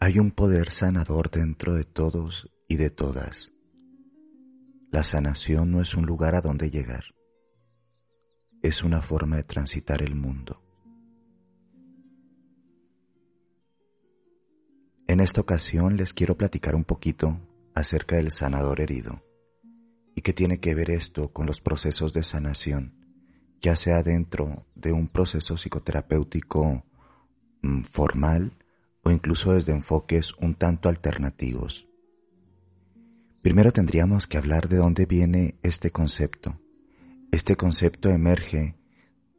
Hay un poder sanador dentro de todos y de todas. La sanación no es un lugar a donde llegar, es una forma de transitar el mundo. En esta ocasión les quiero platicar un poquito acerca del sanador herido y qué tiene que ver esto con los procesos de sanación, ya sea dentro de un proceso psicoterapéutico mm, formal o incluso desde enfoques un tanto alternativos. Primero tendríamos que hablar de dónde viene este concepto. Este concepto emerge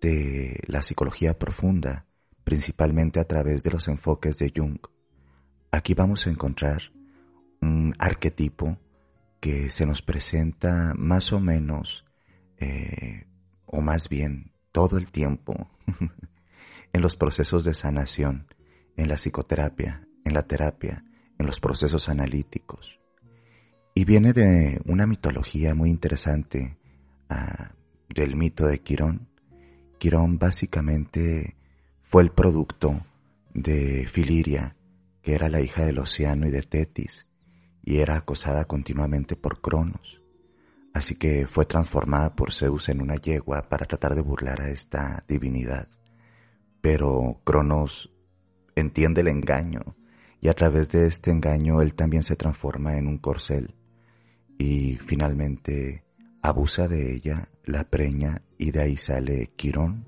de la psicología profunda, principalmente a través de los enfoques de Jung. Aquí vamos a encontrar un arquetipo que se nos presenta más o menos, eh, o más bien todo el tiempo, en los procesos de sanación en la psicoterapia, en la terapia, en los procesos analíticos. Y viene de una mitología muy interesante ah, del mito de Quirón. Quirón básicamente fue el producto de Filiria, que era la hija del Océano y de Tetis, y era acosada continuamente por Cronos. Así que fue transformada por Zeus en una yegua para tratar de burlar a esta divinidad. Pero Cronos entiende el engaño y a través de este engaño él también se transforma en un corcel y finalmente abusa de ella, la preña y de ahí sale Quirón.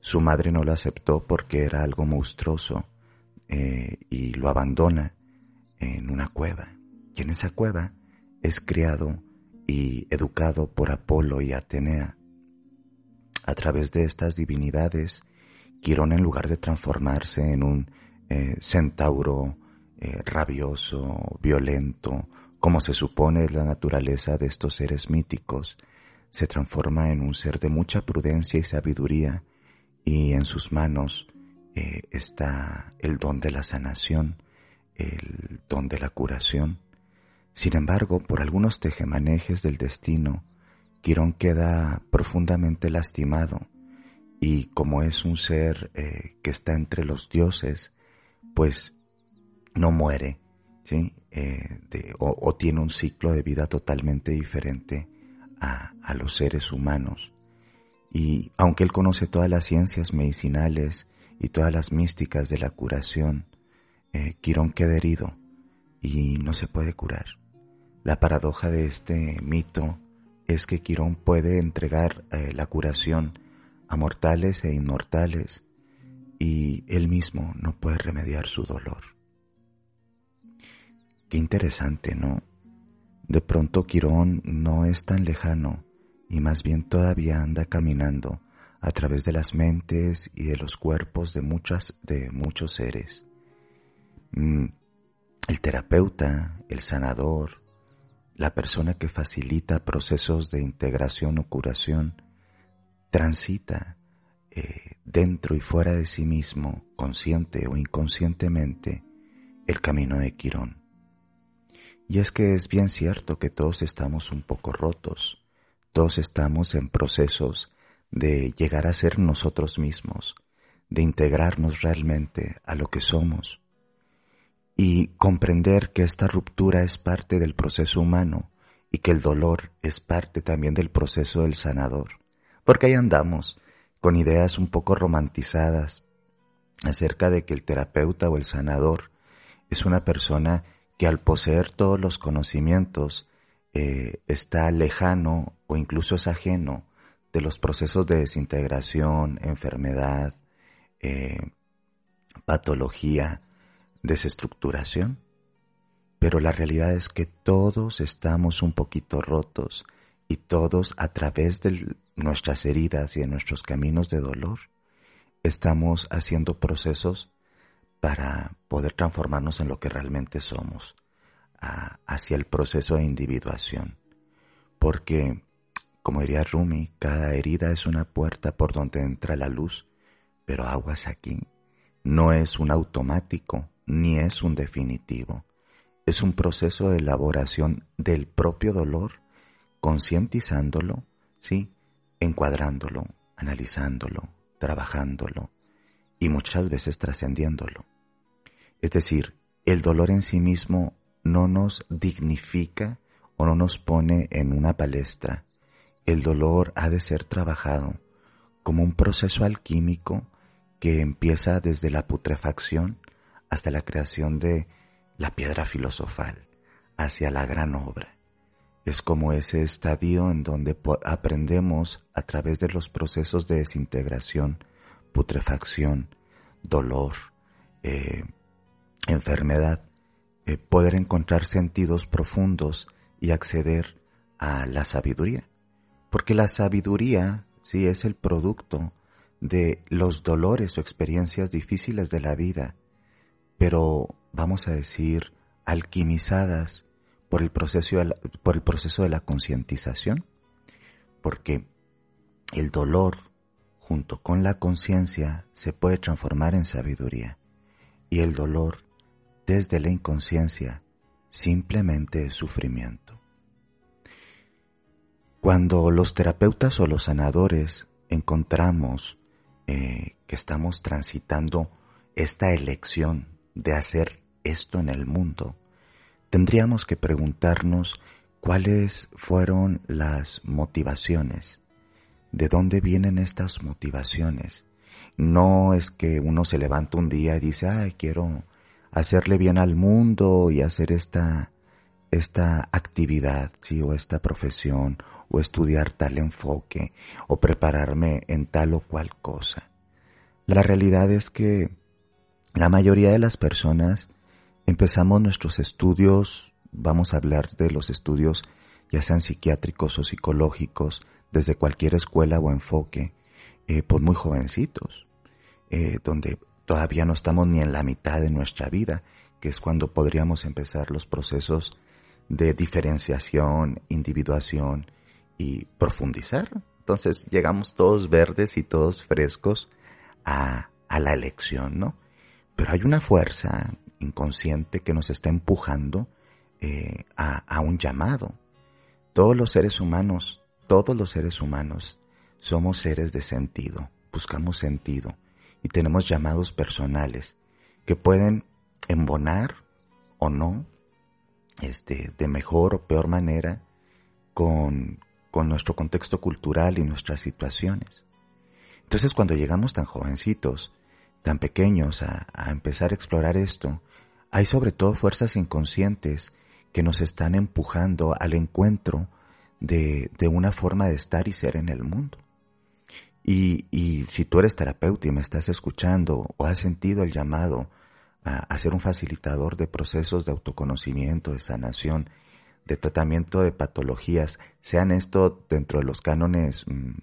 Su madre no lo aceptó porque era algo monstruoso eh, y lo abandona en una cueva. Y en esa cueva es criado y educado por Apolo y Atenea. A través de estas divinidades Quirón en lugar de transformarse en un eh, centauro eh, rabioso, violento, como se supone la naturaleza de estos seres míticos, se transforma en un ser de mucha prudencia y sabiduría y en sus manos eh, está el don de la sanación, el don de la curación. Sin embargo, por algunos tejemanejes del destino, Quirón queda profundamente lastimado y como es un ser eh, que está entre los dioses, pues no muere, ¿sí? Eh, o, tiene un ciclo de vida totalmente diferente a, los seres humanos. Y aunque él conoce todas las ciencias medicinales y todas las místicas de la curación, eh, Quirón queda herido y no se puede curar. La paradoja de este mito es que Quirón puede entregar la curación a mortales e inmortales, y él mismo no puede remediar su dolor. Qué interesante, ¿no? De pronto Quirón no es tan lejano y más bien todavía anda caminando a través de las mentes y de los cuerpos de muchas de muchos seres. Mm, el terapeuta, el sanador, la persona que facilita procesos de integración o curación transita eh, dentro y fuera de sí mismo, consciente o inconscientemente, el camino de Quirón. Y es que es bien cierto que todos estamos un poco rotos, todos estamos en procesos de llegar a ser nosotros mismos, de integrarnos realmente a lo que somos y comprender que esta ruptura es parte del proceso humano y que el dolor es parte también del proceso del sanador porque ahí andamos con ideas un poco romantizadas acerca de que el terapeuta o el sanador es una persona que al poseer todos los conocimientos eh, está lejano o incluso es ajeno de los procesos de desintegración, enfermedad, eh, patología, desestructuración. Pero la realidad es que todos estamos un poquito rotos y todos a través del nuestras heridas y en nuestros caminos de dolor, estamos haciendo procesos para poder transformarnos en lo que realmente somos, hacia el proceso de individuación. Porque, como diría Rumi, cada herida es una puerta por donde entra la luz, pero aguas aquí. No es un automático, ni es un definitivo. Es un proceso de elaboración del propio dolor, concientizándolo, ¿sí? Encuadrándolo, analizándolo, trabajándolo y muchas veces trascendiéndolo. Es decir, el dolor en sí mismo no nos dignifica o no nos pone en una palestra. El dolor ha de ser trabajado como un proceso alquímico que empieza desde la putrefacción hasta la creación de la piedra filosofal, hacia la gran obra. Es como ese estadio en donde aprendemos a través de los procesos de desintegración, putrefacción, dolor, eh, enfermedad, eh, poder encontrar sentidos profundos y acceder a la sabiduría. Porque la sabiduría sí es el producto de los dolores o experiencias difíciles de la vida, pero vamos a decir alquimizadas por el proceso de la, por el proceso de la concientización, porque el dolor junto con la conciencia se puede transformar en sabiduría y el dolor desde la inconsciencia simplemente es sufrimiento. Cuando los terapeutas o los sanadores encontramos eh, que estamos transitando esta elección de hacer esto en el mundo, tendríamos que preguntarnos cuáles fueron las motivaciones, de dónde vienen estas motivaciones. No es que uno se levanta un día y dice, ay, quiero hacerle bien al mundo y hacer esta, esta actividad, ¿sí? o esta profesión, o estudiar tal enfoque, o prepararme en tal o cual cosa. La realidad es que la mayoría de las personas empezamos nuestros estudios, vamos a hablar de los estudios ya sean psiquiátricos o psicológicos, desde cualquier escuela o enfoque, eh, pues muy jovencitos, eh, donde todavía no estamos ni en la mitad de nuestra vida, que es cuando podríamos empezar los procesos de diferenciación, individuación y profundizar. Entonces llegamos todos verdes y todos frescos a, a la elección, ¿no? Pero hay una fuerza inconsciente que nos está empujando eh, a, a un llamado. Todos los seres humanos, todos los seres humanos somos seres de sentido, buscamos sentido y tenemos llamados personales que pueden embonar o no, este, de mejor o peor manera con, con nuestro contexto cultural y nuestras situaciones. Entonces cuando llegamos tan jovencitos, tan pequeños a, a empezar a explorar esto, hay sobre todo fuerzas inconscientes que nos están empujando al encuentro de, de una forma de estar y ser en el mundo. Y, y si tú eres terapeuta y me estás escuchando o has sentido el llamado a, ser un facilitador de procesos de autoconocimiento, de sanación, de tratamiento de patologías, sean esto dentro de los cánones mm,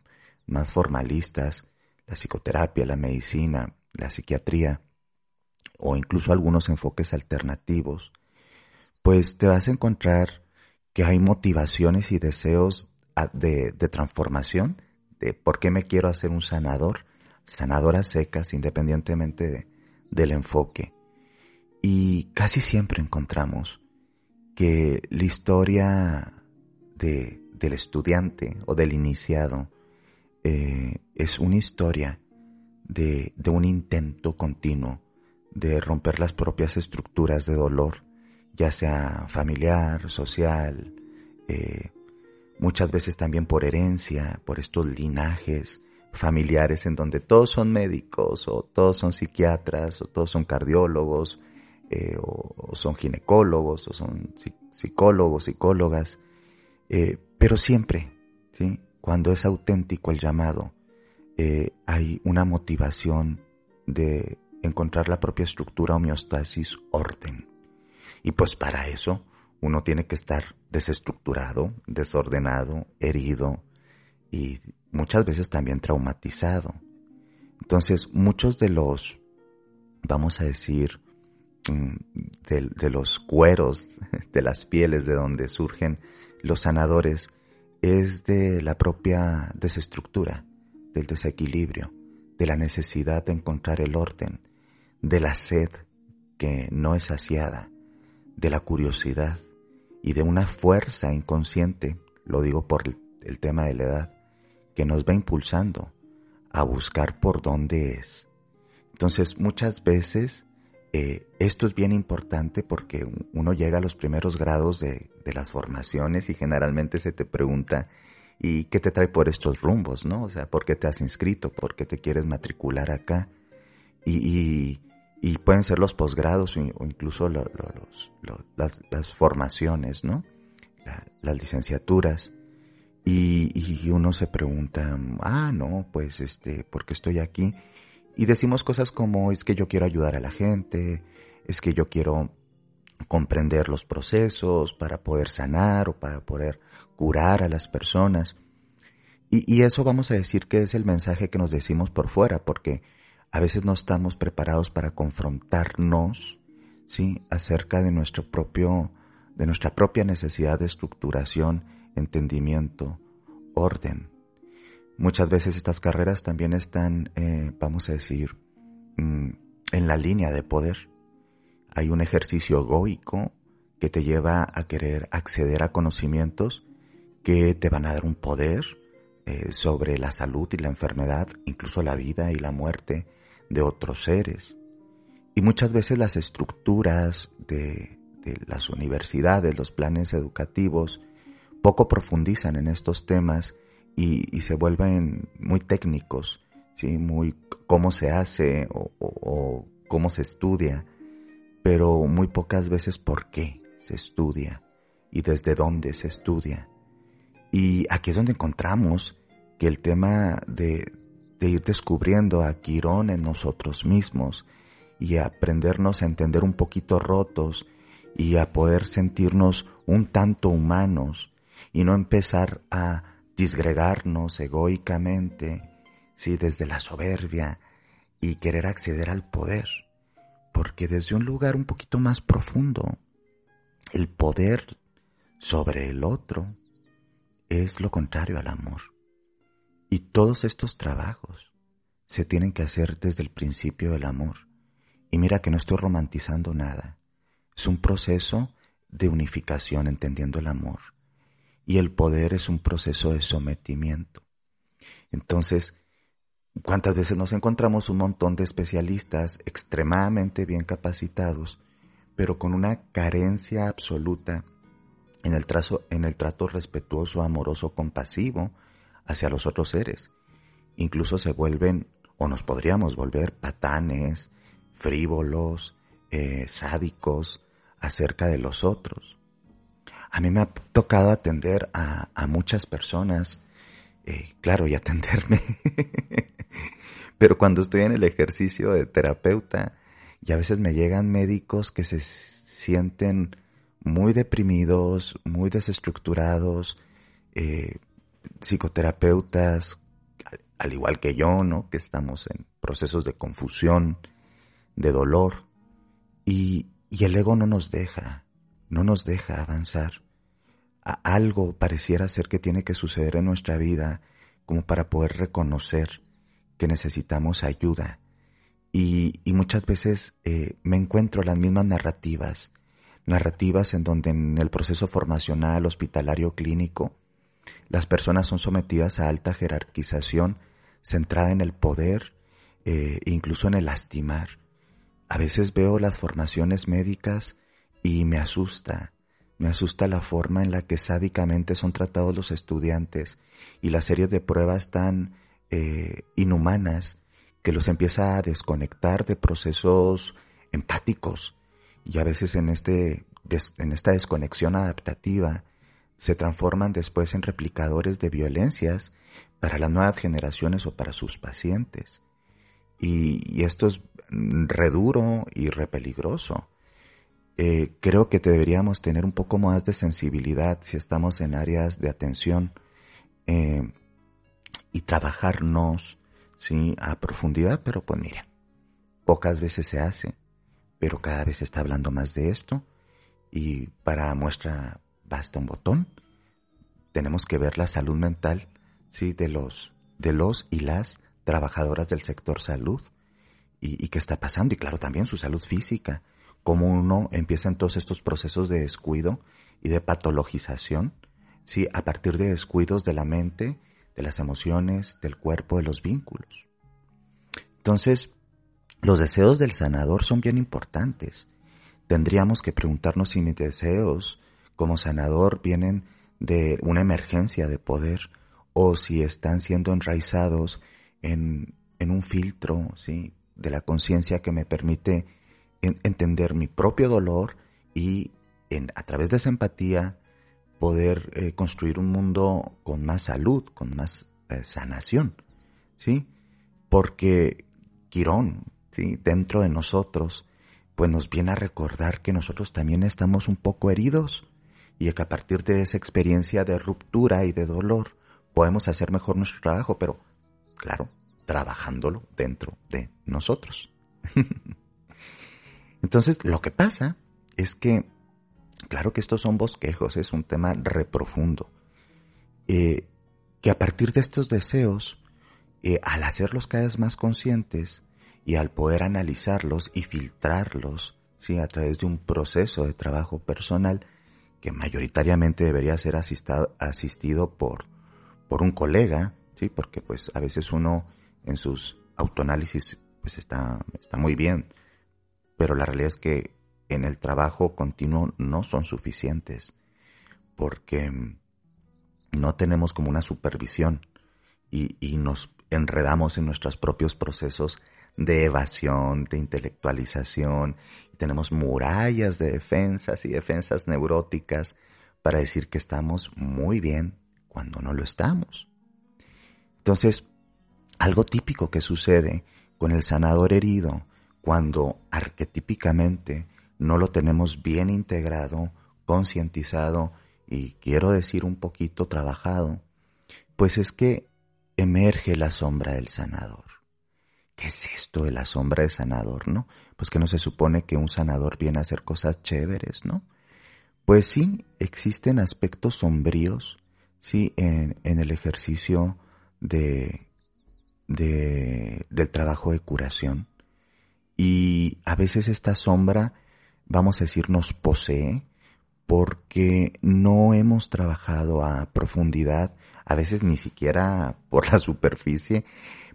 más formalistas, la psicoterapia, la medicina, la psiquiatría, o incluso algunos enfoques alternativos, pues te vas a encontrar que hay motivaciones y deseos de, de transformación por qué me quiero hacer un sanador, sanadoras secas independientemente del enfoque. Y casi siempre encontramos que la historia del estudiante o del iniciado eh, es una historia de, un intento continuo de romper las propias estructuras de dolor, ya sea familiar, social, eh, muchas veces también por herencia, por estos linajes familiares en donde todos son médicos o todos son psiquiatras o todos son cardiólogos eh, o, son ginecólogos o son psicólogos, psicólogas, eh, pero siempre, ¿sí? cuando es auténtico el llamado, eh, hay una motivación de encontrar la propia estructura, homeostasis, orden. Y pues para eso uno tiene que estar desestructurado, desordenado, herido y muchas veces también traumatizado. Entonces, muchos de los, vamos a decir, mm, de, los cueros, de las pieles de donde surgen los sanadores, es de la propia desestructura, del desequilibrio, de la necesidad de encontrar el orden, de la sed que no es saciada, de la curiosidad y de una fuerza inconsciente, lo digo por el tema de la edad, que nos va impulsando a buscar por dónde es. Entonces, muchas veces eh, esto es bien importante porque uno llega a los primeros grados de, las formaciones y generalmente se te pregunta, ¿y qué te trae por estos rumbos? ¿no? O sea, ¿por qué te has inscrito? ¿Por qué te quieres matricular acá? Y, pueden ser los posgrados o incluso las, formaciones, ¿no? las licenciaturas. Y, uno se pregunta, ah, no, pues este, ¿por qué estoy aquí? Y decimos cosas como, es que yo quiero ayudar a la gente, es que yo quiero comprender los procesos para poder sanar o para poder curar a las personas. Y, y eso vamos a decir que es el mensaje que nos decimos por fuera, porque a veces no estamos preparados para confrontarnos, ¿sí? Acerca de nuestro propio, de nuestra propia necesidad de estructuración entendimiento, orden. Muchas veces estas carreras también están, eh, vamos a decir, mm, en la línea de poder. Hay un ejercicio egoico que te lleva a querer acceder a conocimientos que te van a dar un poder eh, sobre la salud y la enfermedad, incluso la vida y la muerte de otros seres. Y muchas veces las estructuras de las universidades, los planes educativos, poco profundizan en estos temas y, se vuelven muy técnicos, ¿sí? muy cómo se hace o, cómo se estudia, pero muy pocas veces por qué se estudia y desde dónde se estudia. Y aquí es donde encontramos que el tema de, de ir descubriendo a Quirón en nosotros mismos y aprendernos a entender un poquito rotos y a poder sentirnos un tanto humanos y no empezar a disgregarnos egoicamente, sí, desde la soberbia y querer acceder al poder, porque desde un lugar un poquito más profundo, el poder sobre el otro es lo contrario al amor. Y todos estos trabajos se tienen que hacer desde el principio del amor. Y mira que no estoy romantizando nada. Es un proceso de unificación entendiendo el amor y el poder es un proceso de sometimiento. Entonces, ¿cuántas veces nos encontramos un montón de especialistas extremadamente bien capacitados, pero con una carencia absoluta en el, trazo, en el trato respetuoso, amoroso, compasivo hacia los otros seres? Incluso se vuelven, o nos podríamos volver, patanes, frívolos, eh, sádicos acerca de los otros. A mí me ha tocado atender a, muchas personas, eh, claro, y atenderme. Pero cuando estoy en el ejercicio de terapeuta, y a veces me llegan médicos que se sienten muy deprimidos, muy desestructurados, eh, psicoterapeutas, al, igual que yo, ¿no? Que estamos en procesos de confusión, de dolor, y el ego no nos deja no nos deja avanzar. Algo pareciera ser que tiene que suceder en nuestra vida como para poder reconocer que necesitamos ayuda. Y, muchas veces eh, me encuentro las mismas narrativas, narrativas en donde en el proceso formacional, hospitalario, clínico, las personas son sometidas a alta jerarquización centrada en el poder, eh, incluso en el lastimar. A veces veo las formaciones médicas y me asusta, me asusta la forma en la que sádicamente son tratados los estudiantes y la serie de pruebas tan eh, inhumanas que los empieza a desconectar de procesos empáticos y a veces en, este, en esta desconexión adaptativa se transforman después en replicadores de violencias para las nuevas generaciones o para sus pacientes. Y, esto es reduro y repeligroso. Eh, creo que deberíamos tener un poco más de sensibilidad si estamos en áreas de atención. Eh, y trabajarnos, sí, a profundidad, pero pues mira, pocas veces se hace, pero cada vez se está hablando más de esto y para muestra basta un botón. Tenemos que ver la salud mental, sí, de los, de los y las trabajadoras del sector salud y, y qué está pasando y claro también su salud física, cómo uno empieza todos estos procesos de descuido y de patologización, sí, a partir de descuidos de la mente, de las emociones, del cuerpo, de los vínculos. Entonces, los deseos del sanador son bien importantes. Tendríamos que preguntarnos si mis deseos como sanador vienen de una emergencia de poder o si están siendo enraizados en, en un filtro ¿sí? de la conciencia que me permite entender mi propio dolor y en, a través de esa empatía poder eh, construir un mundo con más salud, con más eh, sanación, ¿sí? Porque Quirón, ¿sí? Dentro de nosotros, pues nos viene a recordar que nosotros también estamos un poco heridos y que a partir de esa experiencia de ruptura y de dolor podemos hacer mejor nuestro trabajo, pero claro, trabajándolo dentro de nosotros. Entonces, lo que pasa es que, claro que estos son bosquejos, es un tema reprofundo, eh, que a partir de estos deseos, eh, al hacerlos cada vez más conscientes y al poder analizarlos y filtrarlos, ¿sí? a través de un proceso de trabajo personal que mayoritariamente debería ser asistado, asistido por, por un colega, ¿sí? porque pues a veces uno en sus autoanálisis pues está, está muy bien, pero la realidad es que en el trabajo continuo no son suficientes porque no tenemos como una supervisión y, y nos enredamos en nuestros propios procesos de evasión, de intelectualización, y tenemos murallas de defensas y defensas neuróticas para decir que estamos muy bien cuando no lo estamos. Entonces, algo típico que sucede con el sanador herido cuando arquetípicamente no lo tenemos bien integrado, concientizado y quiero decir un poquito trabajado, pues es que emerge la sombra del sanador. ¿Qué es esto de la sombra del sanador, no? Pues que no se supone que un sanador viene a hacer cosas chéveres, ¿no? Pues sí, existen aspectos sombríos, sí, en, el ejercicio de, de, del trabajo de curación y a veces esta sombra, vamos a decir, nos posee porque no hemos trabajado a profundidad, a veces ni siquiera por la superficie,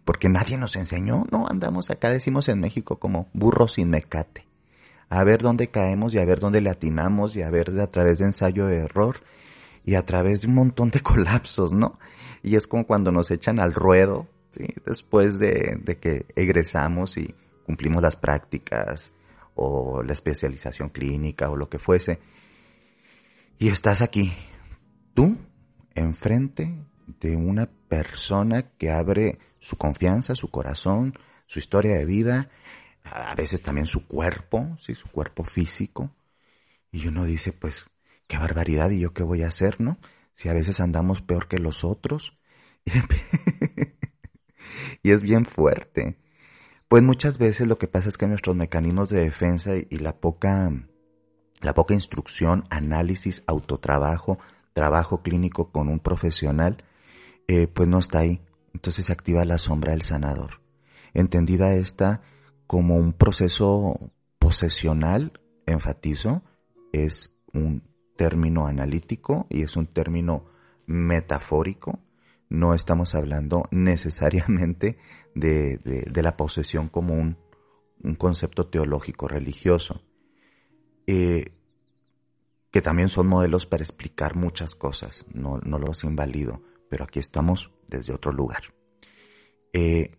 porque nadie nos enseñó, no, andamos acá, decimos en México como burro sin mecate, a ver dónde caemos y a ver dónde le atinamos y a ver a través de ensayo de error y a través de un montón de colapsos, ¿no? Y es como cuando nos echan al ruedo, ¿sí? Después de, de que egresamos y cumplimos las prácticas o la especialización clínica o lo que fuese. Y estás aquí, tú, enfrente de una persona que abre su confianza, su corazón, su historia de vida, a veces también su cuerpo, ¿sí? su cuerpo físico. Y uno dice, pues, qué barbaridad, ¿y yo qué voy a hacer, no? Si a veces andamos peor que los otros. y es bien fuerte. Pues muchas veces lo que pasa es que nuestros mecanismos de defensa y la poca, la poca instrucción, análisis, autotrabajo, trabajo clínico con un profesional, eh, pues no está ahí. Entonces se activa la sombra del sanador. Entendida esta como un proceso posesional, enfatizo, es un término analítico y es un término metafórico no estamos hablando necesariamente de, de, la posesión como un, concepto teológico religioso, eh, que también son modelos para explicar muchas cosas, no, no los invalido, pero aquí estamos desde otro lugar. Eh,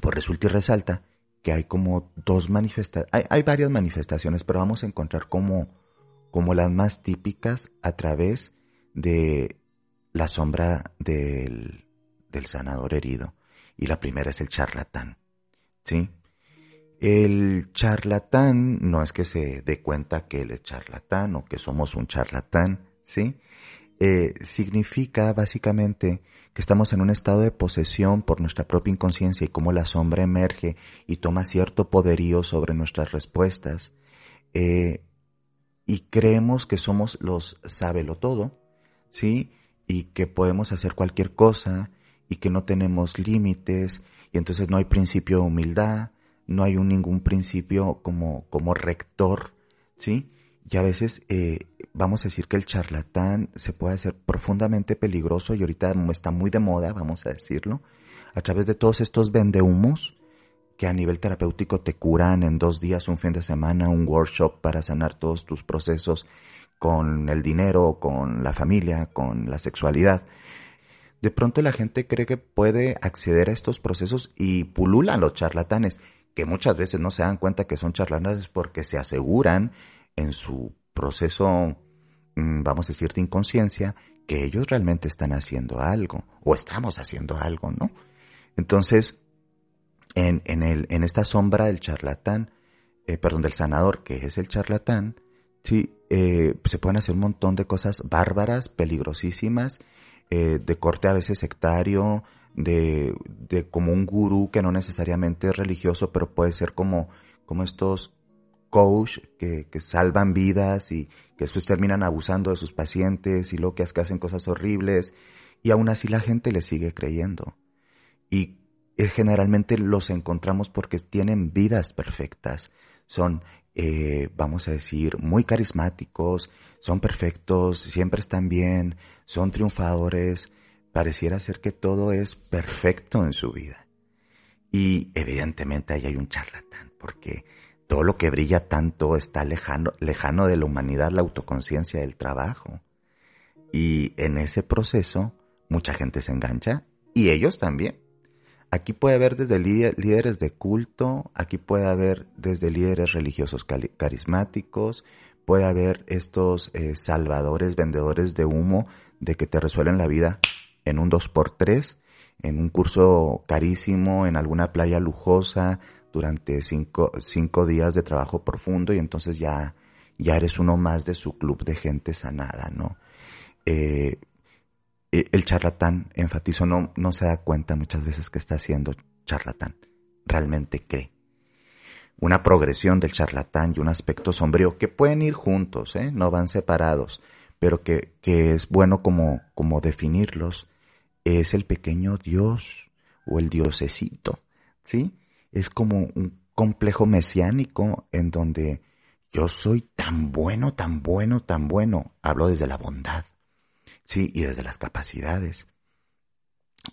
pues resulta y resalta que hay como dos manifestaciones, hay, hay, varias manifestaciones, pero vamos a encontrar como, como las más típicas a través de la sombra del, del sanador herido. Y la primera es el charlatán. ¿Sí? El charlatán no es que se dé cuenta que él es charlatán o que somos un charlatán, ¿sí? eh, significa básicamente que estamos en un estado de posesión por nuestra propia inconsciencia y cómo la sombra emerge y toma cierto poderío sobre nuestras respuestas. Eh, y creemos que somos los sábelo todo, ¿sí? Y que podemos hacer cualquier cosa y que no tenemos límites y entonces no hay principio de humildad, no hay un, ningún principio como, como rector, ¿sí? Y a veces eh, vamos a decir que el charlatán se puede hacer profundamente peligroso y ahorita está muy de moda, vamos a decirlo, a través de todos estos vendehumos que a nivel terapéutico te curan en dos días, un fin de semana, un workshop para sanar todos tus procesos con el dinero, con la familia, con la sexualidad. De pronto la gente cree que puede acceder a estos procesos y pululan los charlatanes, que muchas veces no se dan cuenta que son charlatanes porque se aseguran en su proceso, mm, vamos a decir, de inconsciencia, que ellos realmente están haciendo algo, o estamos haciendo algo, ¿no? Entonces, en, en, el, en esta sombra del charlatán, eh, perdón, del sanador, que es el charlatán, sí, eh, se pueden hacer un montón de cosas bárbaras, peligrosísimas, eh, de corte a veces sectario, de, de como un gurú que no necesariamente es religioso, pero puede ser como, como estos coach que, que, salvan vidas y que después terminan abusando de sus pacientes y lo que, hacen cosas horribles y aún así la gente le sigue creyendo. Y generalmente los encontramos porque tienen vidas perfectas, son, eh, vamos a decir, muy carismáticos, son perfectos, siempre están bien, son triunfadores, pareciera ser que todo es perfecto en su vida. Y evidentemente ahí hay un charlatán, porque todo lo que brilla tanto está lejano, lejano de la humanidad, la autoconciencia del trabajo. Y en ese proceso mucha gente se engancha y ellos también. Aquí puede haber desde líderes de culto, aquí puede haber desde líderes religiosos carismáticos, puede haber estos eh, salvadores, vendedores de humo, de que te resuelven la vida en un 2x3, en un curso carísimo, en alguna playa lujosa, durante cinco, cinco días de trabajo profundo y entonces ya, ya eres uno más de su club de gente sanada, ¿no? Eh, el charlatán, enfatizo, no, no se da cuenta muchas veces que está siendo charlatán, realmente cree. Una progresión del charlatán y un aspecto sombrío que pueden ir juntos, ¿eh? no van separados, pero que, que es bueno como, como definirlos, es el pequeño Dios o el diosecito, ¿sí? es como un complejo mesiánico en donde yo soy tan bueno, tan bueno, tan bueno. Hablo desde la bondad, sí, y desde las capacidades.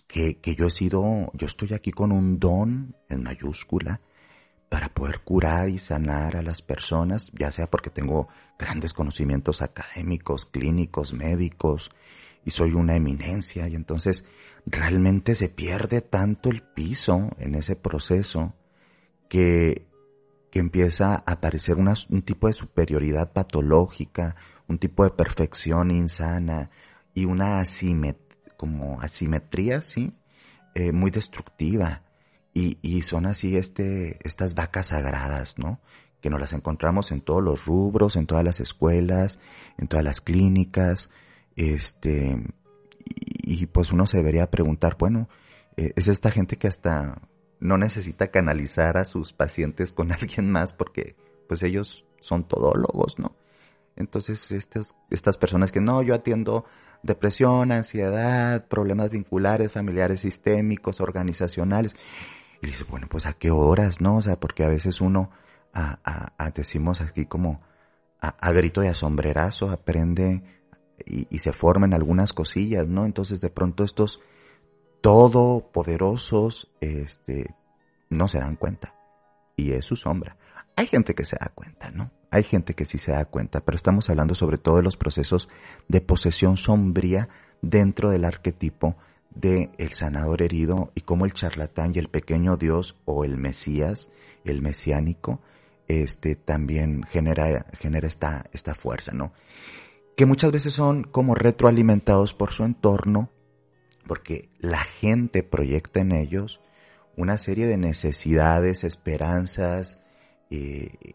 Que, que yo he sido, yo estoy aquí con un don en mayúscula para poder curar y sanar a las personas, ya sea porque tengo grandes conocimientos académicos, clínicos, médicos, y soy una eminencia, y entonces realmente se pierde tanto el piso en ese proceso que, que empieza a aparecer un tipo de superioridad patológica, un tipo de perfección insana y una como asimetría, ¿sí? Eh, muy destructiva. Y, y son así este, estas vacas sagradas, ¿no? Que nos las encontramos en todos los rubros, en todas las escuelas, en todas las clínicas, este, y, pues uno se debería preguntar, bueno, eh, es esta gente que hasta no necesita canalizar a sus pacientes con alguien más porque pues ellos son todólogos, ¿no? Entonces estas, estas personas que no, yo atiendo depresión, ansiedad, problemas vinculares, familiares, sistémicos, organizacionales. Y dice, bueno, pues a qué horas, ¿no? O sea, porque a veces uno, a, a, decimos aquí como a, grito de asombrerazo, aprende y, y, se forman algunas cosillas, ¿no? Entonces de pronto estos todopoderosos, este, no se dan cuenta. Y es su sombra. Hay gente que se da cuenta, ¿no? Hay gente que sí se da cuenta, pero estamos hablando sobre todo de los procesos de posesión sombría dentro del arquetipo de el sanador herido y cómo el charlatán y el pequeño Dios o el Mesías, el mesiánico, este también genera, genera esta, esta fuerza, ¿no? Que muchas veces son como retroalimentados por su entorno, porque la gente proyecta en ellos una serie de necesidades, esperanzas, eh,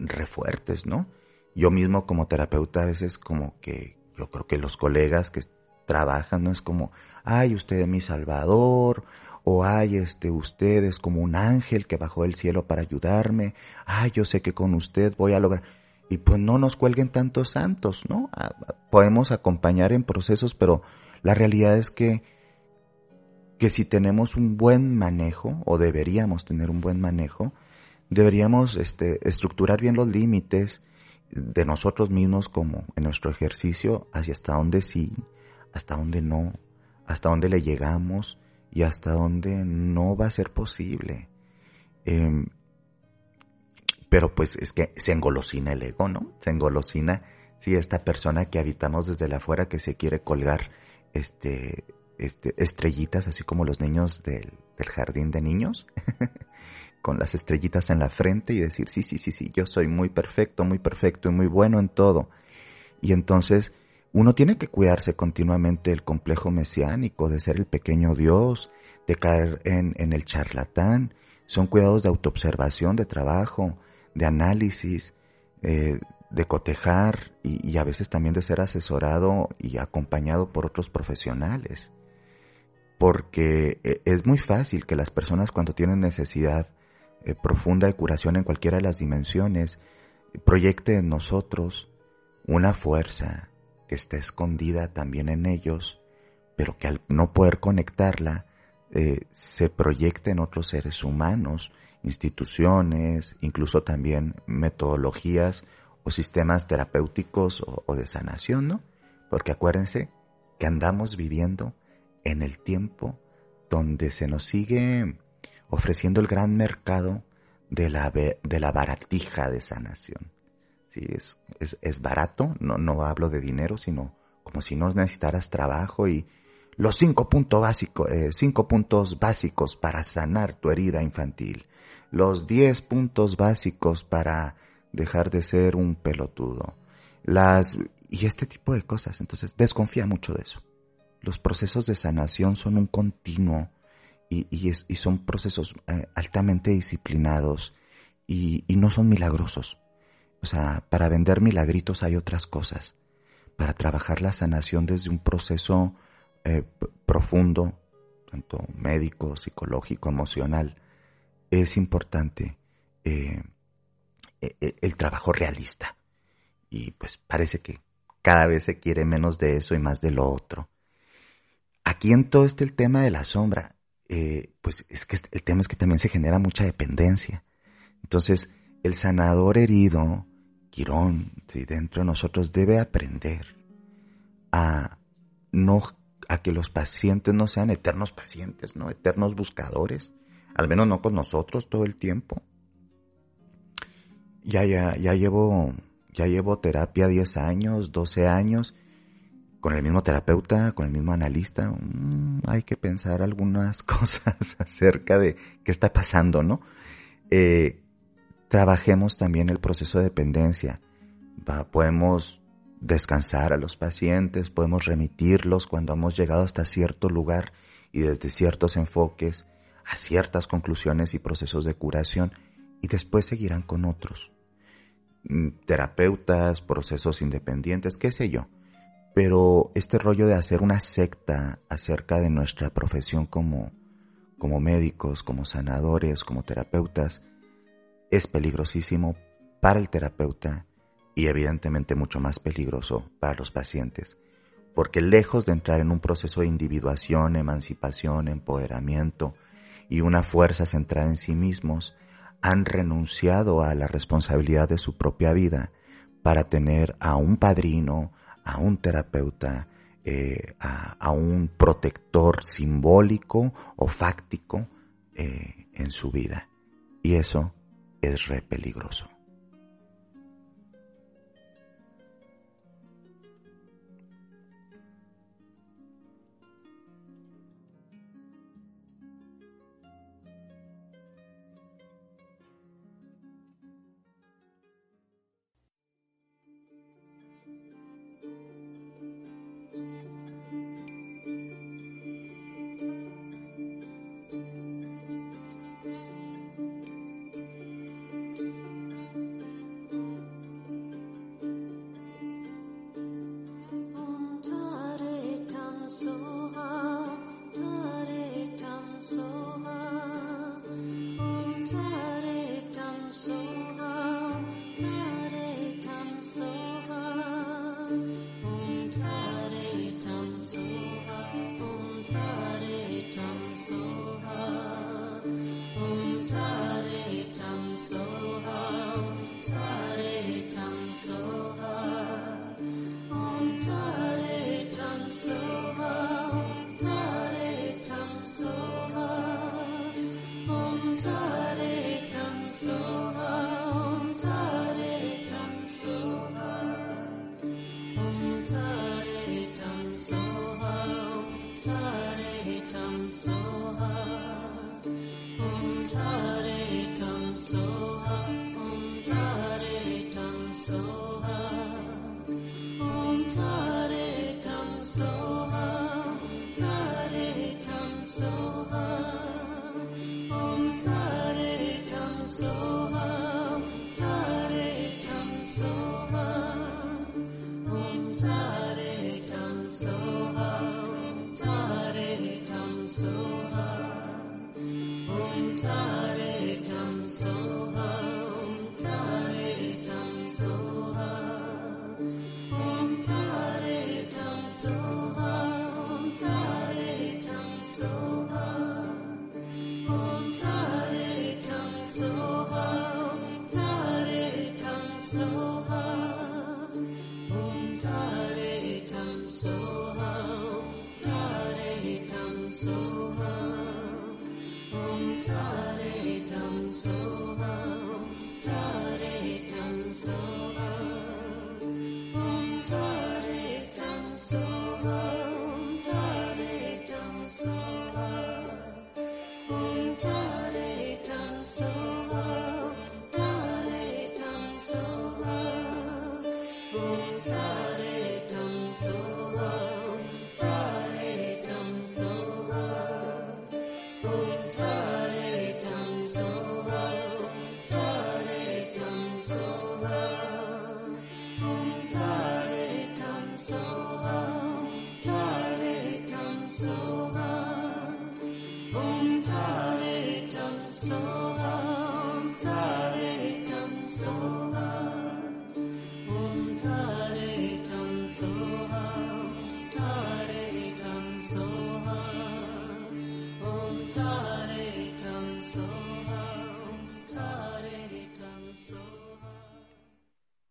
refuertes, ¿no? Yo mismo como terapeuta a veces como que yo creo que los colegas que trabajan no es como, ay, usted es mi salvador, o ay, este, usted es como un ángel que bajó del cielo para ayudarme, ay, yo sé que con usted voy a lograr. Y pues no nos cuelguen tantos santos, ¿no? Podemos acompañar en procesos, pero la realidad es que, que si tenemos un buen manejo, o deberíamos tener un buen manejo, deberíamos este, estructurar bien los límites de nosotros mismos como en nuestro ejercicio hacia hasta dónde sí, hasta dónde no, hasta dónde le llegamos y hasta dónde no va a ser posible. Em, pero pues es que se engolosina el ego, ¿no? Se engolosina, si esta persona que habitamos desde la afuera que se quiere colgar este, este, estrellitas, así como los niños del, del jardín de niños, con las estrellitas en la frente y decir, sí, sí, sí, sí, yo soy muy perfecto, muy perfecto y muy bueno en todo. Y entonces uno tiene que cuidarse continuamente del complejo mesiánico, de ser el pequeño Dios, de caer en, en el charlatán. Son cuidados de autoobservación, de trabajo, de análisis, eh, de cotejar y, a veces también de ser asesorado y acompañado por otros profesionales. Porque eh, es muy fácil que las personas cuando tienen necesidad eh, profunda de curación en cualquiera de las dimensiones proyecte en nosotros una fuerza, que está escondida también en ellos, pero que al no poder conectarla, eh, se proyecta en otros seres humanos, instituciones, incluso también metodologías o sistemas terapéuticos o, de sanación, ¿no? Porque acuérdense que andamos viviendo en el tiempo donde se nos sigue ofreciendo el gran mercado de la, de la baratija de sanación. Sí, es, es, es barato, no, no hablo de dinero, sino como si no necesitaras trabajo y los cinco, puntos básicos, eh, cinco puntos básicos para sanar tu herida infantil, los diez puntos básicos para dejar de ser un pelotudo, las, y este tipo de cosas. Entonces, desconfía mucho de eso. Los procesos de sanación son un continuo y, son procesos eh, altamente disciplinados y, y no son milagrosos. O sea, para vender milagritos hay otras cosas. Para trabajar la sanación desde un proceso eh, profundo, tanto médico, psicológico, emocional, es importante eh, e, e, el trabajo realista. Y pues parece que cada vez se quiere menos de eso y más de lo otro. Aquí en todo este el tema de la sombra, eh, pues es que el tema es que también se genera mucha dependencia. Entonces, el sanador herido Quirón, si dentro de nosotros debe aprender a no a que los pacientes no sean eternos pacientes, no eternos buscadores, al menos no con nosotros todo el tiempo. Ya ya ya llevo ya llevo terapia 10 años, 12 años con el mismo terapeuta, con el mismo analista, mm, hay que pensar algunas cosas acerca de qué está pasando, ¿no? Eh, trabajemos también el proceso de dependencia. podemos descansar a los pacientes, podemos remitirlos cuando hemos llegado hasta cierto lugar y desde ciertos enfoques a ciertas conclusiones y procesos de curación y después seguirán con otros. Mm, terapeutas, procesos independientes, qué sé yo. Pero este rollo de hacer una secta acerca de nuestra profesión como, como médicos, como sanadores, como terapeutas, es peligrosísimo para el terapeuta y evidentemente mucho más peligroso para los pacientes, porque lejos de entrar en un proceso de individuación, emancipación, empoderamiento y una fuerza centrada en sí mismos, han renunciado a la responsabilidad de su propia vida para tener a un padrino, a un terapeuta, eh, a, un protector simbólico o fáctico eh, en su vida. Y eso es re peligroso.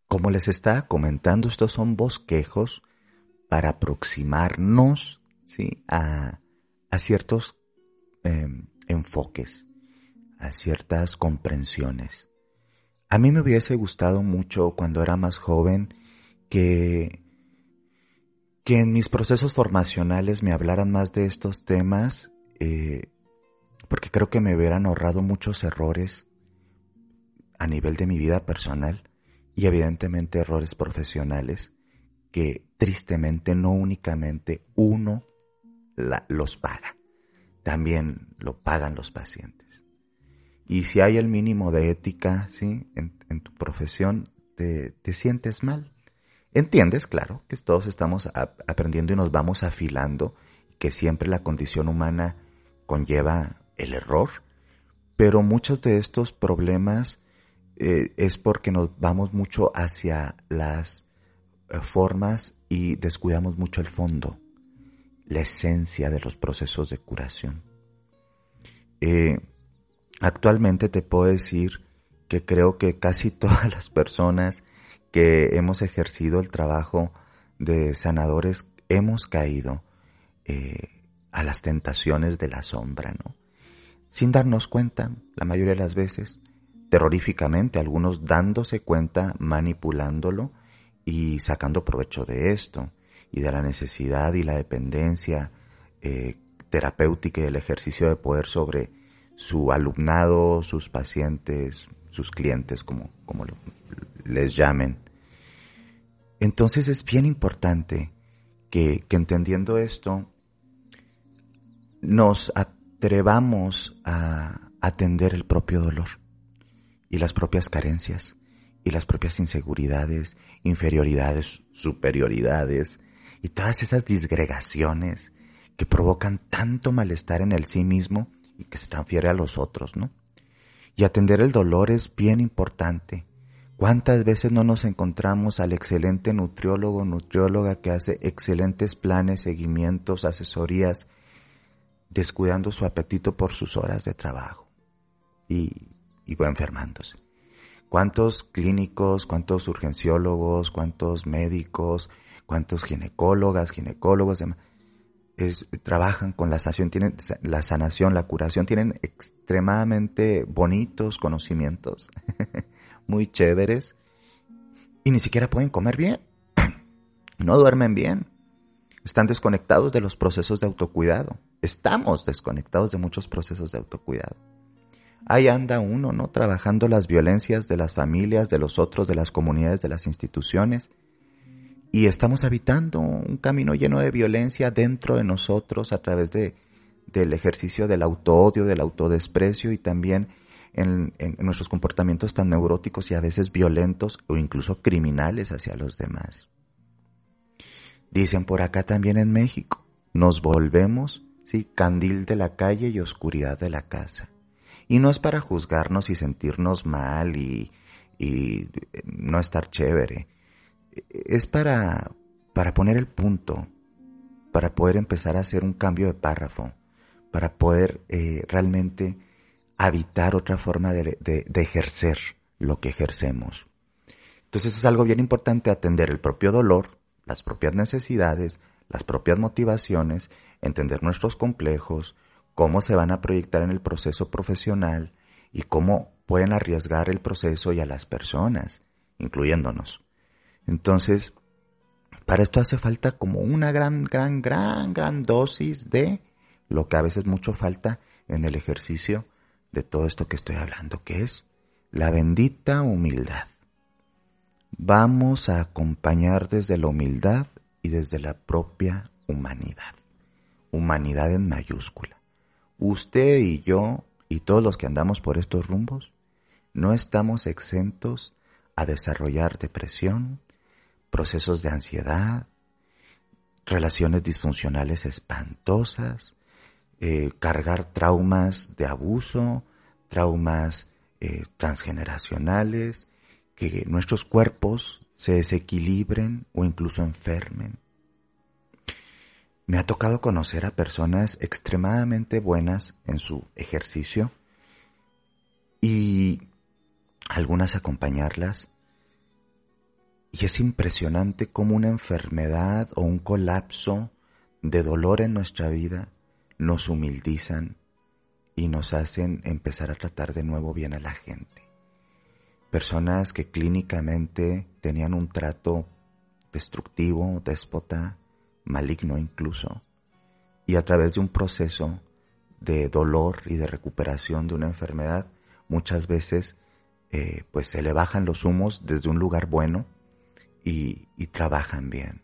Como les estaba comentando, estos son bosquejos para aproximarnos ¿sí? a, ciertos em, enfoques, a ciertas comprensiones. A mí me hubiese gustado mucho cuando era más joven que, que en mis procesos formacionales me hablaran más de estos temas, eh, porque creo que me hubieran ahorrado muchos errores a nivel de mi vida personal y evidentemente errores profesionales que tristemente no únicamente uno los paga, también lo pagan los pacientes. Y si hay el mínimo de ética ¿sí? en, tu profesión, te, te, sientes mal. Entiendes, claro, que todos estamos aprendiendo y nos vamos afilando, que siempre la condición humana conlleva el error, pero muchos de estos problemas eh, es porque nos vamos mucho hacia las eh, formas y descuidamos mucho el fondo, la esencia de los procesos de curación. Eh, actualmente te puedo decir que creo que casi todas las personas que hemos ejercido el trabajo de sanadores hemos caído a las tentaciones de la sombra, ¿no? Sin darnos cuenta, la mayoría de las veces, terroríficamente, algunos dándose cuenta, manipulándolo y sacando provecho de esto y de la necesidad y la dependencia eh, terapéutica y del ejercicio de poder sobre su alumnado, sus pacientes, sus clientes, como, como les llamen. Entonces es bien importante que, que entendiendo esto, nos atrevamos a atender el propio dolor y las propias carencias y las propias inseguridades, inferioridades, superioridades y todas esas disgregaciones que provocan tanto malestar en el sí mismo y que se transfiere a los otros, ¿no? Y atender el dolor es bien importante. ¿Cuántas veces no nos encontramos al excelente nutriólogo, nutrióloga que hace excelentes planes, seguimientos, asesorías, descuidando su apetito por sus horas de trabajo? Y y va enfermándose. ¿Cuántos clínicos, cuántos urgenciólogos, cuántos médicos, cuántos ginecólogas, ginecólogos trabajan con la sanación, tienen la sanación, la curación, tienen extremadamente bonitos conocimientos, muy chéveres, y ni siquiera pueden comer bien, no duermen bien, están desconectados de los procesos de autocuidado, estamos desconectados de muchos procesos de autocuidado ahí anda uno, ¿no? Trabajando las violencias de las familias, de los otros, de las comunidades, de las instituciones. Y estamos habitando un camino lleno de violencia dentro de nosotros a través de, del ejercicio del autoodio, del autodesprecio y también en, en nuestros comportamientos tan neuróticos y a veces violentos o incluso criminales hacia los demás. Dicen por acá también en México, nos volvemos, sí, candil de la calle y oscuridad de la casa Y no es para juzgarnos y sentirnos mal y, y no estar chévere. Es para, para poner el punto, para poder empezar a hacer un cambio de párrafo, para poder eh, realmente habitar otra forma de, de ejercer lo que ejercemos. Entonces es algo bien importante atender el propio dolor, las propias necesidades, las propias motivaciones, entender nuestros complejos, cómo se van a proyectar en el proceso profesional y cómo pueden arriesgar el proceso y a las personas, incluyéndonos. Entonces, para esto hace falta como una gran, gran, gran, gran dosis de lo que a veces mucho falta en el ejercicio de todo esto que estoy hablando, que es la bendita humildad. Vamos a acompañar desde la humildad y desde la propia humanidad. Humanidad en mayúscula. Usted y yo y todos los que andamos por estos rumbos no estamos exentos a desarrollar depresión, procesos de ansiedad, relaciones disfuncionales espantosas, eh, cargar traumas de abuso, traumas eh, transgeneracionales, que nuestros cuerpos se desequilibren o incluso enfermen. Me ha tocado conocer a personas extremadamente buenas en su ejercicio y algunas acompañarlas. Y es impresionante cómo una enfermedad o un colapso de dolor en nuestra vida nos humildizan y nos hacen empezar a tratar de nuevo bien a la gente. Personas que clínicamente tenían un trato destructivo, déspota, maligno incluso, y a través de un proceso de dolor y de recuperación de una enfermedad, muchas veces eh, pues se le bajan los humos desde un lugar bueno y, trabajan bien.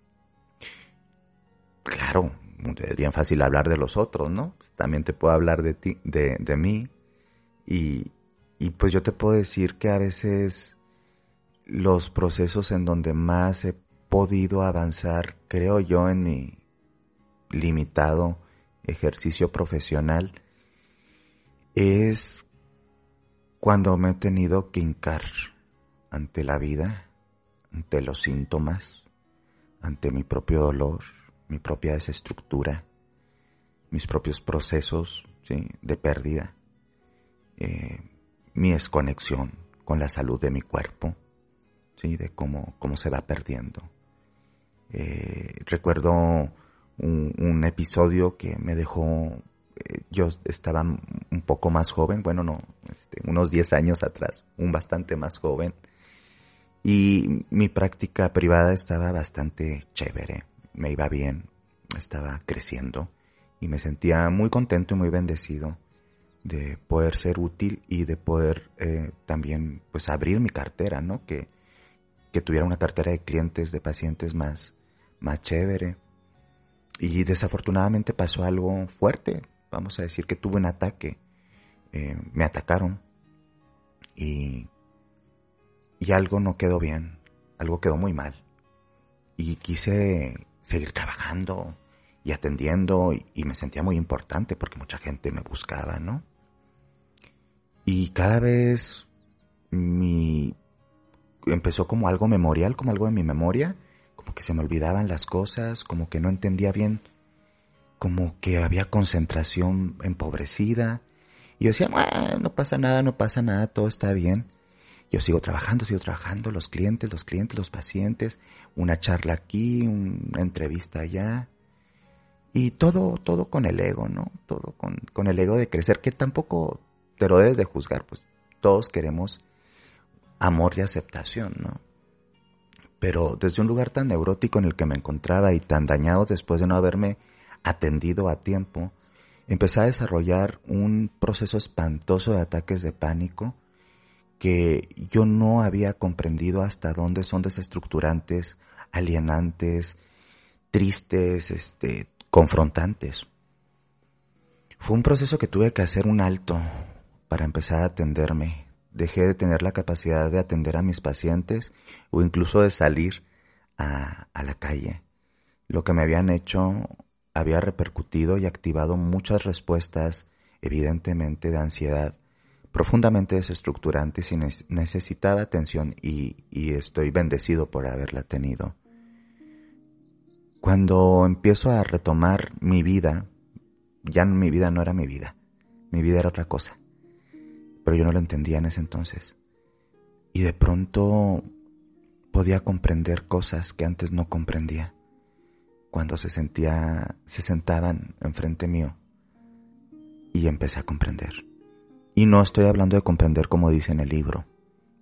Claro, es bien fácil hablar de los otros, ¿no? También te puedo hablar de ti, de, de mí y, y pues yo te puedo decir que a veces los procesos en donde más he podido avanzar, creo yo, en mi limitado ejercicio profesional, es cuando me he tenido que hincar ante la vida, ante los síntomas, ante mi propio dolor, mi propia desestructura, mis propios procesos de pérdida. Eh, mi desconexión con la salud de mi cuerpo, ¿sí? de cómo, cómo se va perdiendo. Eh, recuerdo un, episodio que me dejó, eh, yo estaba un poco más joven, bueno, no, este, unos 10 años atrás, un bastante más joven, y mi práctica privada estaba bastante chévere, me iba bien, estaba creciendo y me sentía muy contento y muy bendecido de poder ser útil y de poder eh, también pues abrir mi cartera, ¿no? Que, que tuviera una cartera de clientes, de pacientes más, más chévere. Y desafortunadamente pasó algo fuerte, vamos a decir que tuve un ataque, eh, me atacaron y, y algo no quedó bien, algo quedó muy mal. Y quise seguir trabajando y atendiendo y, me sentía muy importante porque mucha gente me buscaba, ¿no? Y cada vez mi empezó como algo memorial, como algo de mi memoria, como que se me olvidaban las cosas, como que no entendía bien, como que había concentración empobrecida. Y yo decía, no pasa nada, no pasa nada, todo está bien. Yo sigo trabajando, sigo trabajando, los clientes, los clientes, los pacientes, una charla aquí, una entrevista allá. Y todo, todo con el ego, ¿no? Todo con, con el ego de crecer, que tampoco pero debes de juzgar, pues todos queremos amor y aceptación, ¿no? Pero desde un lugar tan neurótico en el que me encontraba y tan dañado después de no haberme atendido a tiempo, empecé a desarrollar un proceso espantoso de ataques de pánico que yo no había comprendido hasta dónde son desestructurantes, alienantes, tristes, este, confrontantes. Fue un proceso que tuve que hacer un alto, para empezar a atenderme. Dejé de tener la capacidad de atender a mis pacientes o incluso de salir a, la calle. Lo que me habían hecho había repercutido y activado muchas respuestas, evidentemente, de ansiedad profundamente desestructurante y necesitaba atención y, y estoy bendecido por haberla tenido. Cuando empiezo a retomar mi vida, ya mi vida no era mi vida, mi vida era otra cosa, pero yo no lo entendía en ese entonces. Y de pronto podía comprender cosas que antes no comprendía cuando se sentía, se sentaban enfrente mío y empecé a comprender. Y no estoy hablando de comprender como dice en el libro,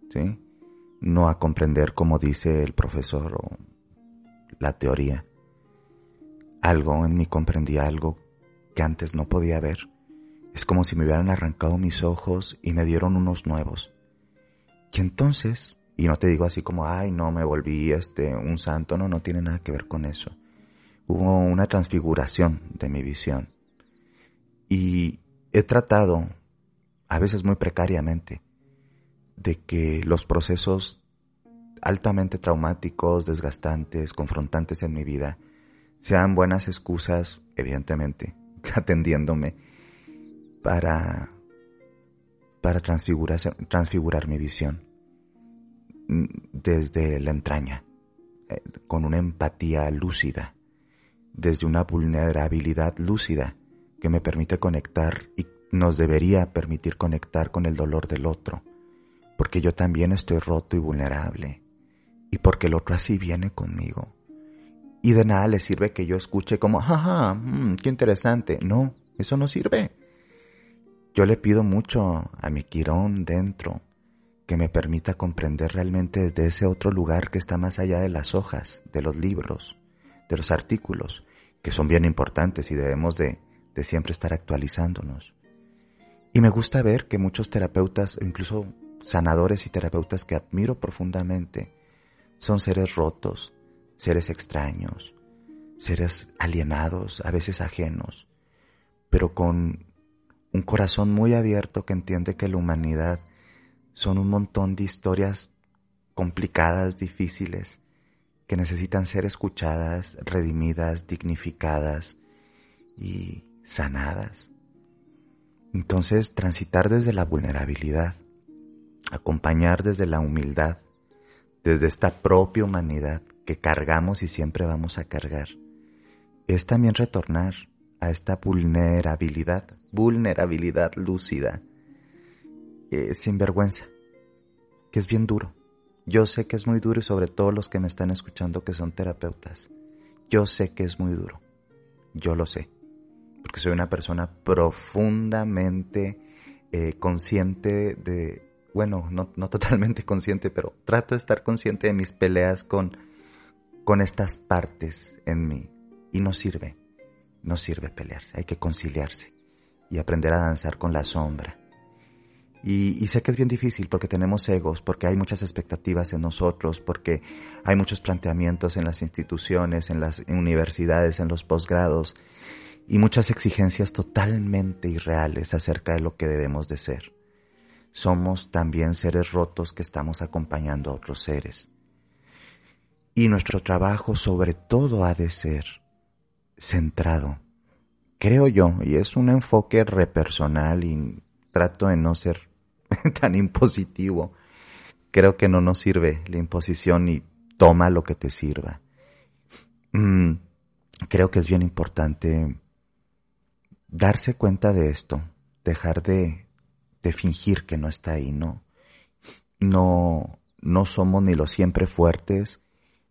¿sí? No a comprender como dice el profesor o la teoría. Algo en mí comprendía algo que antes no podía ver. Es como si me hubieran arrancado mis ojos y me dieron unos nuevos. Y entonces, y no te digo así como, ay, no, me volví este, un santo, no, no tiene nada que ver con eso hubo una transfiguración de mi visión. Y he tratado, a veces muy precariamente, de que los procesos altamente traumáticos, desgastantes, confrontantes en mi vida, sean buenas excusas, evidentemente, atendiéndome, para, para transfigurar, transfigurar mi visión mm, desde la entraña, eh, con una empatía lúcida desde una vulnerabilidad lúcida que me permite conectar y nos debería permitir conectar con el dolor del otro, porque yo también estoy roto y vulnerable, y porque el otro así viene conmigo. Y de nada le sirve que yo escuche como, jaja, mmm, qué interesante. No, eso no sirve. Yo le pido mucho a mi Quirón dentro que me permita comprender realmente desde ese otro lugar que está más allá de las hojas, de los libros, de los artículos, que son bien importantes y debemos de, de siempre estar actualizándonos. Y me gusta ver que muchos terapeutas, incluso sanadores y terapeutas que admiro profundamente, son seres rotos, seres extraños, seres alienados, a veces ajenos, pero con un corazón muy abierto que entiende que la humanidad son un montón de historias complicadas, difíciles, que necesitan ser escuchadas, redimidas, dignificadas y sanadas. Entonces, transitar desde la vulnerabilidad, acompañar desde la humildad, desde esta propia humanidad que cargamos y siempre vamos a cargar, es también retornar a esta vulnerabilidad, vulnerabilidad lúcida, eh, sin vergüenza, que es bien duro yo sé que es muy duro y sobre todo los que me están escuchando que son terapeutas. Yo sé que es muy duro. Yo lo sé. Porque soy una persona profundamente eh, consciente de, bueno, no, no totalmente consciente, pero trato de estar consciente de mis peleas con, con estas partes en mí. Y no sirve. No sirve pelearse. Hay que conciliarse y aprender a danzar con la sombra y, sé que es bien difícil porque tenemos egos, porque hay muchas expectativas en nosotros, porque hay muchos planteamientos en las instituciones, en las universidades, en los posgrados y muchas exigencias totalmente irreales acerca de lo que debemos de ser. Somos también seres rotos que estamos acompañando a otros seres. Y nuestro trabajo sobre todo ha de ser centrado, creo yo, y es un enfoque repersonal y trato de no ser tan impositivo. Creo que no nos sirve la imposición y toma lo que te sirva. Mm, creo que es bien importante darse cuenta de esto, dejar de, de fingir que no está ahí, ¿no? No, no somos ni los siempre fuertes,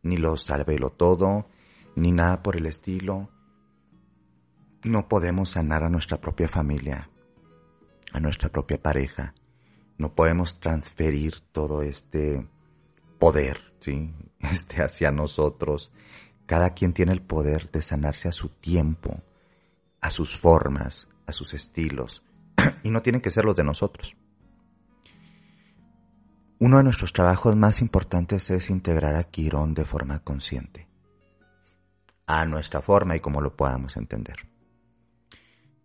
ni los salvelo todo, ni nada por el estilo. No podemos sanar a nuestra propia familia, a nuestra propia pareja, no podemos transferir todo este poder, ¿sí? Este hacia nosotros. Cada quien tiene el poder de sanarse a su tiempo, a sus formas, a sus estilos, y no tienen que ser los de nosotros. Uno de nuestros trabajos más importantes es integrar a Quirón de forma consciente, a nuestra forma y como lo podamos entender.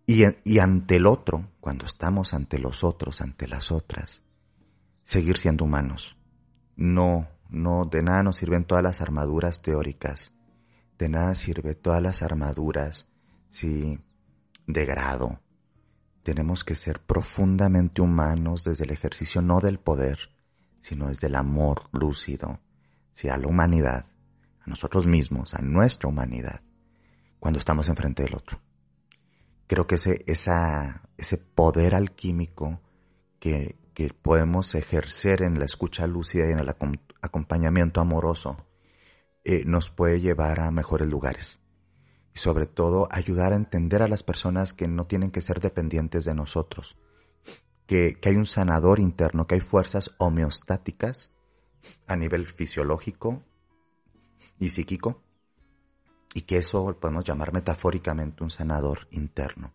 Y, ante el otro, cuando estamos ante los otros, ante las otras, seguir siendo humanos. No, no, de nada nos sirven todas las armaduras teóricas. De nada sirve todas las armaduras, sí, de grado, tenemos que ser profundamente humanos desde el ejercicio no del poder, sino desde el amor lúcido, a la humanidad, a nosotros mismos, a nuestra humanidad, cuando estamos enfrente del otro. Creo que ese, esa, ese poder alquímico que, que podemos ejercer en la escucha lúcida y en el acompañamiento amoroso eh, nos puede llevar a mejores lugares. Sobre todo ayudar a entender a las personas que no tienen que ser dependientes de nosotros, que, que hay un sanador interno, que hay fuerzas homeostáticas a nivel fisiológico y psíquico, y que eso podemos llamar metafóricamente un sanador interno,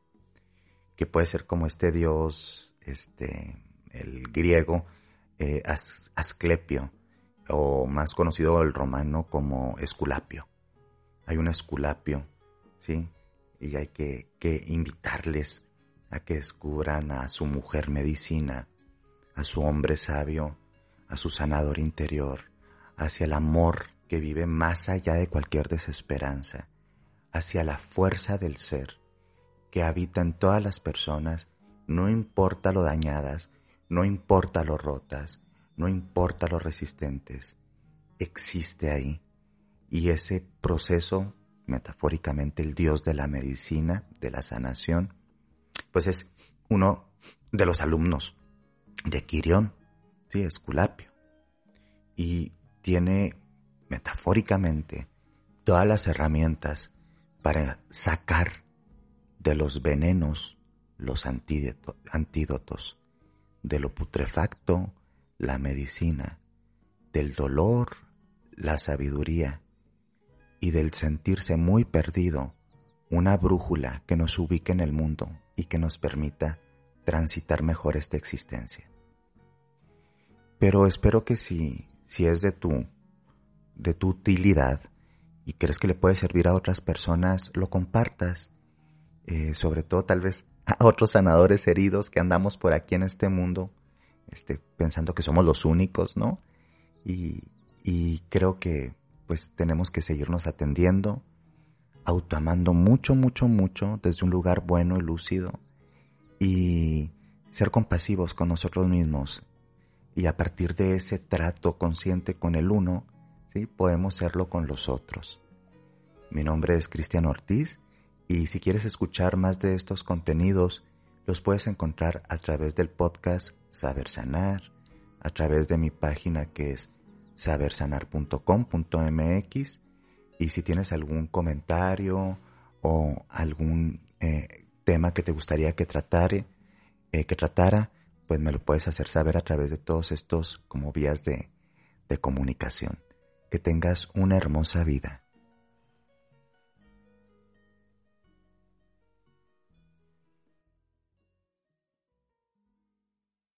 que puede ser como este dios, este, el griego, eh, Asclepio, o más conocido el romano como Esculapio. Hay un Esculapio, ¿sí? Y hay que, que invitarles a que descubran a su mujer medicina, a su hombre sabio, a su sanador interior, hacia el amor que vive más allá de cualquier desesperanza, hacia la fuerza del ser que habita en todas las personas, no importa lo dañadas, no importa lo rotas, no importa lo resistentes, existe ahí. Y ese proceso, metafóricamente el Dios de la medicina, de la sanación, pues es uno de los alumnos de Quirión, sí, Esculapio. Y tiene metafóricamente todas las herramientas para sacar de los venenos los antídotos, de lo putrefacto la medicina, del dolor la sabiduría y del sentirse muy perdido una brújula que nos ubique en el mundo y que nos permita transitar mejor esta existencia. Pero espero que si, si es de tu, de tu utilidad y crees que le puede servir a otras personas, lo compartas. Eh, sobre todo tal vez a otros sanadores heridos que andamos por aquí en este mundo, este, pensando que somos los únicos, ¿no? Y, y creo que pues tenemos que seguirnos atendiendo, autoamando mucho, mucho, mucho desde un lugar bueno y lúcido y ser compasivos con nosotros mismos y a partir de ese trato consciente con el uno, ¿sí? podemos serlo con los otros. Mi nombre es Cristian Ortiz y si quieres escuchar más de estos contenidos, los puedes encontrar a través del podcast Saber Sanar, a través de mi página que es sabersanar.com.mx y si tienes algún comentario o algún eh, tema que te gustaría que tratara, eh, que tratara, pues me lo puedes hacer saber a través de todos estos como vías de, de comunicación. Que tengas una hermosa vida.